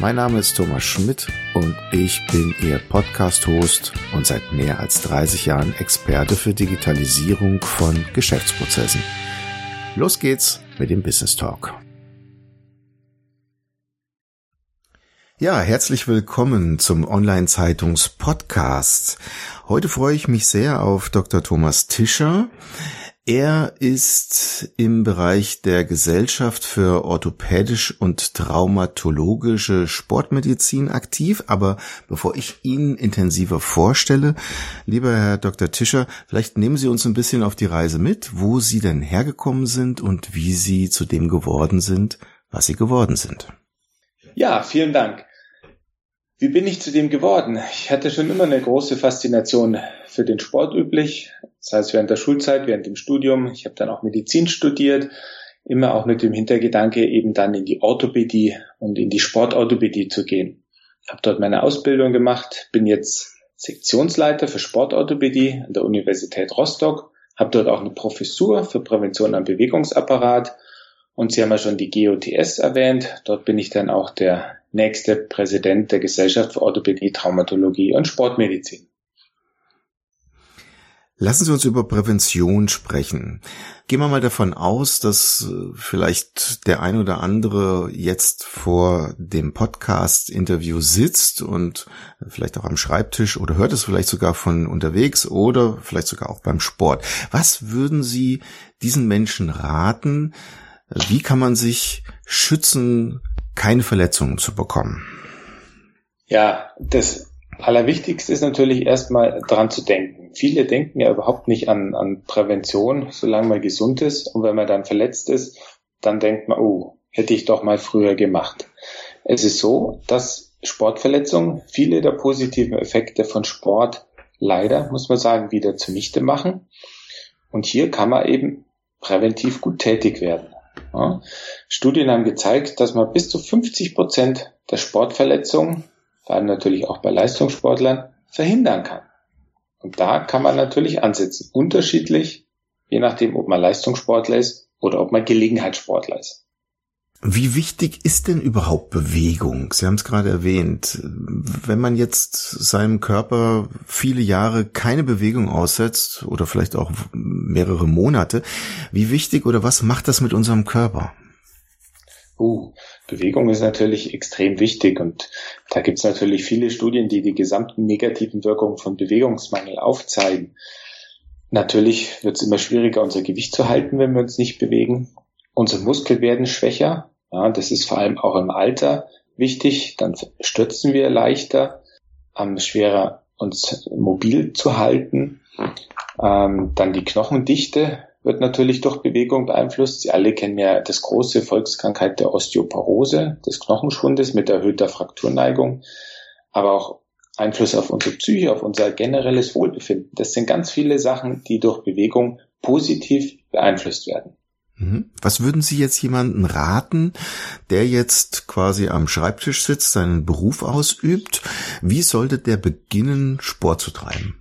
Mein Name ist Thomas Schmidt und ich bin Ihr Podcast-Host und seit mehr als 30 Jahren Experte für Digitalisierung von Geschäftsprozessen. Los geht's mit dem Business Talk. Ja, herzlich willkommen zum Online-Zeitungs-Podcast. Heute freue ich mich sehr auf Dr. Thomas Tischer. Er ist im Bereich der Gesellschaft für orthopädisch und traumatologische Sportmedizin aktiv. Aber bevor ich ihn intensiver vorstelle, lieber Herr Dr. Tischer, vielleicht nehmen Sie uns ein bisschen auf die Reise mit, wo Sie denn hergekommen sind und wie Sie zu dem geworden sind, was Sie geworden sind. Ja, vielen Dank. Wie bin ich zu dem geworden? Ich hatte schon immer eine große Faszination für den Sport üblich, das heißt während der Schulzeit, während dem Studium. Ich habe dann auch Medizin studiert, immer auch mit dem Hintergedanke, eben dann in die Orthopädie und in die Sportorthopädie zu gehen. Ich habe dort meine Ausbildung gemacht, bin jetzt Sektionsleiter für Sportorthopädie an der Universität Rostock, habe dort auch eine Professur für Prävention am Bewegungsapparat und Sie haben ja schon die GOTS erwähnt. Dort bin ich dann auch der nächste Präsident der Gesellschaft für Orthopädie, Traumatologie und Sportmedizin. Lassen Sie uns über Prävention sprechen. Gehen wir mal davon aus, dass äh, vielleicht der ein oder andere jetzt vor dem Podcast-Interview sitzt und vielleicht auch am Schreibtisch oder hört es vielleicht sogar von unterwegs oder vielleicht sogar auch beim Sport. Was würden Sie diesen Menschen raten? Wie kann man sich schützen, keine Verletzungen zu bekommen? Ja, das Allerwichtigste ist natürlich erstmal dran zu denken. Viele denken ja überhaupt nicht an, an Prävention, solange man gesund ist. Und wenn man dann verletzt ist, dann denkt man, oh, hätte ich doch mal früher gemacht. Es ist so, dass Sportverletzungen viele der positiven Effekte von Sport leider, muss man sagen, wieder zunichte machen. Und hier kann man eben präventiv gut tätig werden. Ja. Studien haben gezeigt, dass man bis zu 50 Prozent der Sportverletzungen, vor allem natürlich auch bei Leistungssportlern, verhindern kann. Und da kann man natürlich ansetzen. Unterschiedlich, je nachdem, ob man Leistungssportler ist oder ob man Gelegenheitssportler ist. Wie wichtig ist denn überhaupt Bewegung? Sie haben es gerade erwähnt. Wenn man jetzt seinem Körper viele Jahre keine Bewegung aussetzt oder vielleicht auch mehrere Monate, wie wichtig oder was macht das mit unserem Körper? Uh, Bewegung ist natürlich extrem wichtig und da gibt es natürlich viele Studien, die die gesamten negativen Wirkungen von Bewegungsmangel aufzeigen. Natürlich wird es immer schwieriger, unser Gewicht zu halten, wenn wir uns nicht bewegen. Unsere Muskeln werden schwächer. Ja, das ist vor allem auch im Alter wichtig. Dann stürzen wir leichter, haben schwerer uns mobil zu halten. Ähm, dann die Knochendichte wird natürlich durch Bewegung beeinflusst. Sie alle kennen ja das große Volkskrankheit der Osteoporose, des Knochenschwundes mit erhöhter Frakturneigung, aber auch Einfluss auf unsere Psyche, auf unser generelles Wohlbefinden. Das sind ganz viele Sachen, die durch Bewegung positiv beeinflusst werden. Mhm. Was würden Sie jetzt jemanden raten, der jetzt quasi am Schreibtisch sitzt, seinen Beruf ausübt? Wie sollte der beginnen, Sport zu treiben?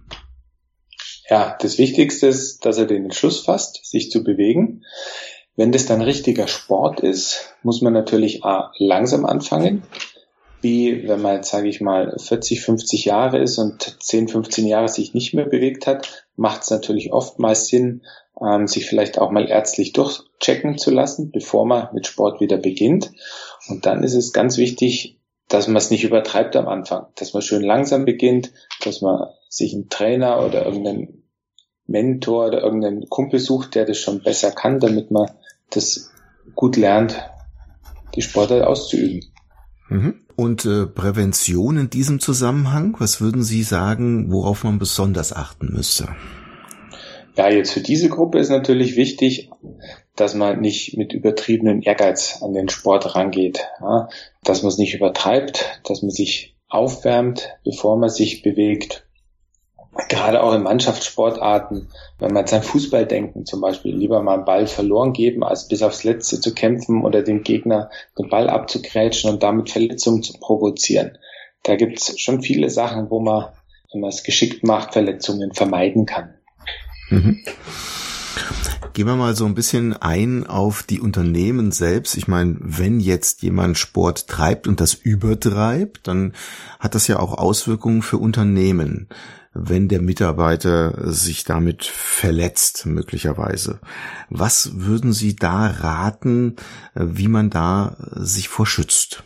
Ja, das Wichtigste ist, dass er den Entschluss fasst, sich zu bewegen. Wenn das dann richtiger Sport ist, muss man natürlich A, langsam anfangen. Wie wenn man jetzt, sage ich mal, 40, 50 Jahre ist und 10, 15 Jahre sich nicht mehr bewegt hat, macht es natürlich oftmals Sinn, ähm, sich vielleicht auch mal ärztlich durchchecken zu lassen, bevor man mit Sport wieder beginnt. Und dann ist es ganz wichtig, dass man es nicht übertreibt am Anfang, dass man schön langsam beginnt, dass man sich einen Trainer oder irgendeinen Mentor oder irgendeinen Kumpel sucht, der das schon besser kann, damit man das gut lernt, die Sportart auszuüben. Mhm. Und äh, Prävention in diesem Zusammenhang, was würden Sie sagen, worauf man besonders achten müsste? Ja, jetzt für diese Gruppe ist natürlich wichtig, dass man nicht mit übertriebenen Ehrgeiz an den Sport rangeht, ja, dass man es nicht übertreibt, dass man sich aufwärmt, bevor man sich bewegt gerade auch in Mannschaftssportarten, wenn man sein Fußballdenken zum Beispiel, lieber mal einen Ball verloren geben, als bis aufs Letzte zu kämpfen oder dem Gegner den Ball abzugrätschen und damit Verletzungen zu provozieren. Da gibt's schon viele Sachen, wo man, wenn man es geschickt macht, Verletzungen vermeiden kann. Mhm. Gehen wir mal so ein bisschen ein auf die Unternehmen selbst. Ich meine, wenn jetzt jemand Sport treibt und das übertreibt, dann hat das ja auch Auswirkungen für Unternehmen, wenn der Mitarbeiter sich damit verletzt, möglicherweise. Was würden Sie da raten, wie man da sich vorschützt?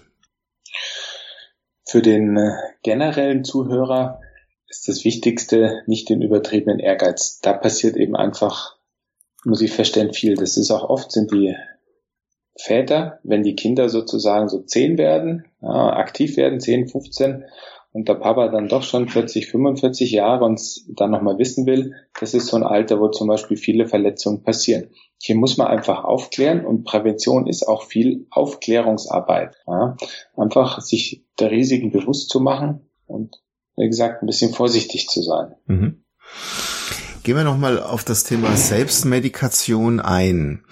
Für den äh, generellen Zuhörer ist das Wichtigste nicht den übertriebenen Ehrgeiz. Da passiert eben einfach muss ich feststellen, viel. Das ist auch oft sind die Väter, wenn die Kinder sozusagen so zehn werden, ja, aktiv werden, zehn, 15, und der Papa dann doch schon 40, 45 Jahre und dann nochmal wissen will, das ist so ein Alter, wo zum Beispiel viele Verletzungen passieren. Hier muss man einfach aufklären und Prävention ist auch viel Aufklärungsarbeit. Ja. Einfach sich der Risiken bewusst zu machen und, wie gesagt, ein bisschen vorsichtig zu sein. Mhm. Gehen wir nochmal auf das Thema Selbstmedikation ein.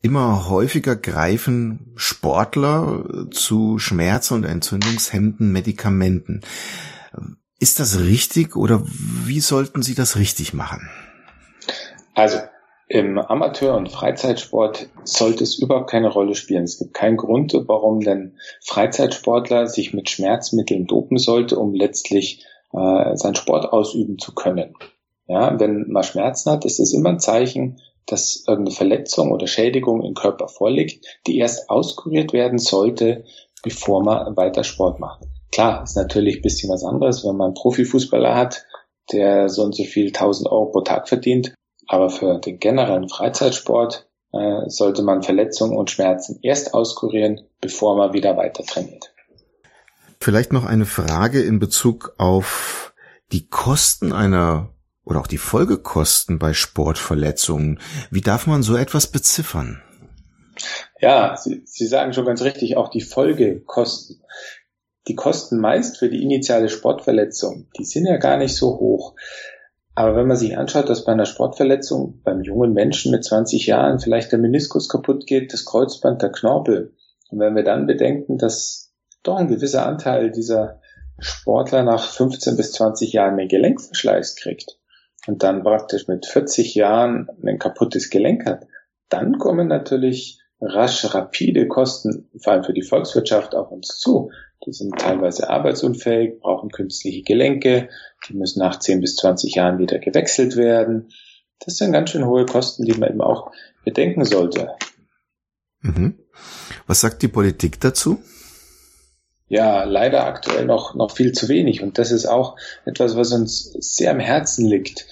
Immer häufiger greifen Sportler zu Schmerz- und entzündungshemmenden Medikamenten. Ist das richtig oder wie sollten sie das richtig machen? Also im Amateur- und Freizeitsport sollte es überhaupt keine Rolle spielen. Es gibt keinen Grund, warum denn Freizeitsportler sich mit Schmerzmitteln dopen sollte, um letztlich äh, seinen Sport ausüben zu können. Ja, wenn man Schmerzen hat, ist es immer ein Zeichen, dass irgendeine Verletzung oder Schädigung im Körper vorliegt, die erst auskuriert werden sollte, bevor man weiter Sport macht. Klar, ist natürlich ein bisschen was anderes, wenn man einen Profifußballer hat, der so und so viel 1000 Euro pro Tag verdient. Aber für den generellen Freizeitsport äh, sollte man Verletzungen und Schmerzen erst auskurieren, bevor man wieder weiter trainiert. Vielleicht noch eine Frage in Bezug auf die Kosten einer oder auch die Folgekosten bei Sportverletzungen. Wie darf man so etwas beziffern? Ja, Sie, Sie sagen schon ganz richtig, auch die Folgekosten. Die Kosten meist für die initiale Sportverletzung, die sind ja gar nicht so hoch. Aber wenn man sich anschaut, dass bei einer Sportverletzung beim jungen Menschen mit 20 Jahren vielleicht der Meniskus kaputt geht, das Kreuzband, der Knorpel, und wenn wir dann bedenken, dass doch ein gewisser Anteil dieser Sportler nach 15 bis 20 Jahren mehr Gelenkverschleiß kriegt, und dann praktisch mit 40 Jahren ein kaputtes Gelenk hat, dann kommen natürlich rasch rapide Kosten, vor allem für die Volkswirtschaft, auf uns zu. Die sind teilweise arbeitsunfähig, brauchen künstliche Gelenke, die müssen nach 10 bis 20 Jahren wieder gewechselt werden. Das sind ganz schön hohe Kosten, die man eben auch bedenken sollte. Mhm. Was sagt die Politik dazu? Ja leider aktuell noch, noch viel zu wenig. Und das ist auch etwas, was uns sehr am Herzen liegt.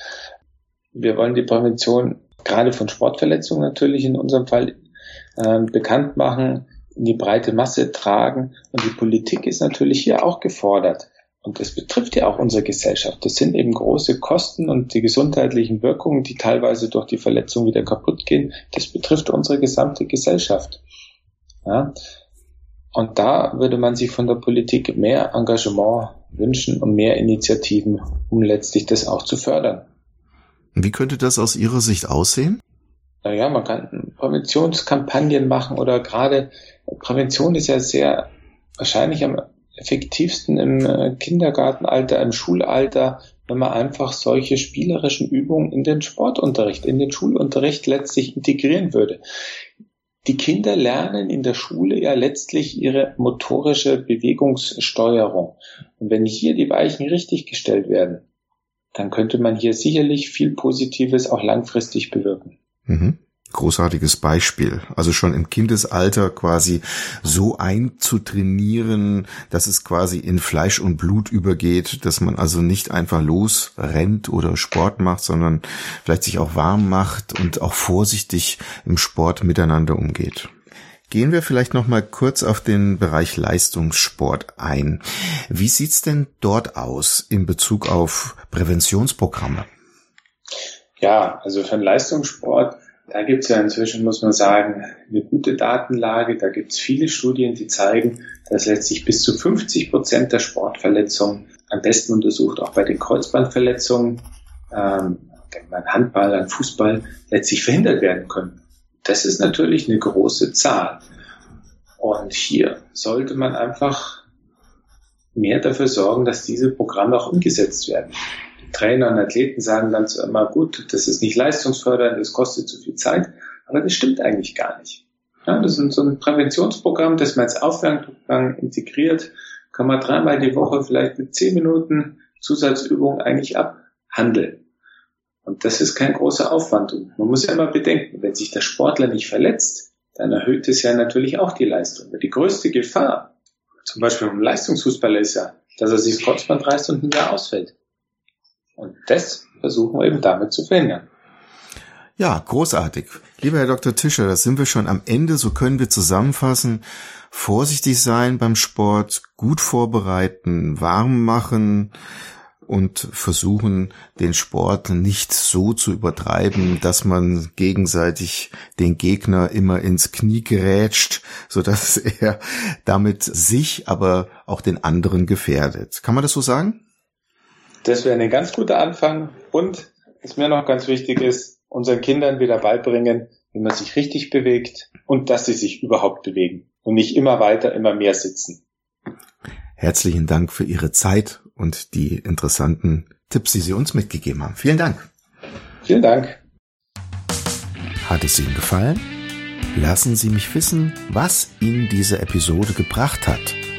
Wir wollen die Prävention gerade von Sportverletzungen natürlich in unserem Fall äh, bekannt machen, in die breite Masse tragen. Und die Politik ist natürlich hier auch gefordert. Und das betrifft ja auch unsere Gesellschaft. Das sind eben große Kosten und die gesundheitlichen Wirkungen, die teilweise durch die Verletzung wieder kaputt gehen. Das betrifft unsere gesamte Gesellschaft. Ja? Und da würde man sich von der Politik mehr Engagement wünschen und mehr Initiativen, um letztlich das auch zu fördern. Wie könnte das aus Ihrer Sicht aussehen? Naja, man kann Präventionskampagnen machen oder gerade Prävention ist ja sehr wahrscheinlich am effektivsten im äh, Kindergartenalter, im Schulalter, wenn man einfach solche spielerischen Übungen in den Sportunterricht, in den Schulunterricht letztlich integrieren würde die Kinder lernen in der Schule ja letztlich ihre motorische Bewegungssteuerung. Und wenn hier die Weichen richtig gestellt werden, dann könnte man hier sicherlich viel Positives auch langfristig bewirken. Mhm großartiges Beispiel. Also schon im Kindesalter quasi so einzutrainieren, dass es quasi in Fleisch und Blut übergeht, dass man also nicht einfach losrennt oder Sport macht, sondern vielleicht sich auch warm macht und auch vorsichtig im Sport miteinander umgeht. Gehen wir vielleicht noch mal kurz auf den Bereich Leistungssport ein. Wie sieht's denn dort aus in Bezug auf Präventionsprogramme? Ja, also für den Leistungssport Da gibt es ja inzwischen, muss man sagen, eine gute Datenlage. Da gibt es viele Studien, die zeigen, dass letztlich bis zu 50 Prozent der Sportverletzungen am besten untersucht, auch bei den Kreuzbandverletzungen, ähm, an Handball, an Fußball, letztlich verhindert werden können. Das ist natürlich eine große Zahl. Und hier sollte man einfach mehr dafür sorgen, dass diese Programme auch umgesetzt werden. Trainer und Athleten sagen dann zwar immer, gut, das ist nicht leistungsfördernd, das kostet zu viel Zeit, aber das stimmt eigentlich gar nicht. Ja, das ist so ein Präventionsprogramm, das man als Aufwärmprogramm integriert, kann man dreimal die Woche vielleicht mit zehn Minuten Zusatzübung eigentlich abhandeln. Und das ist kein großer Aufwand. Und man muss ja immer bedenken, wenn sich der Sportler nicht verletzt, dann erhöht es ja natürlich auch die Leistung. Die größte Gefahr, zum Beispiel im Leistungsfußballer, ist ja, dass er sich das Kreuzband reißt und ein Jahr ausfällt. Und das versuchen wir eben damit zu verhindern. Ja, großartig. Lieber Herr Dr. Tischer, da sind wir schon am Ende. So können wir zusammenfassen. Vorsichtig sein beim Sport, gut vorbereiten, warm machen und versuchen, den Sport nicht so zu übertreiben, dass man gegenseitig den Gegner immer ins Knie gerätscht, so dass er damit sich, aber auch den anderen gefährdet. Kann man das so sagen? Das wäre ein ganz guter Anfang und was mir noch ganz wichtig ist, unseren Kindern wieder beibringen, wie man sich richtig bewegt und dass sie sich überhaupt bewegen und nicht immer weiter, immer mehr sitzen. Herzlichen Dank für Ihre Zeit und die interessanten Tipps, die Sie uns mitgegeben haben. Vielen Dank. Vielen Dank. Hat es Ihnen gefallen? Lassen Sie mich wissen, was Ihnen diese Episode gebracht hat,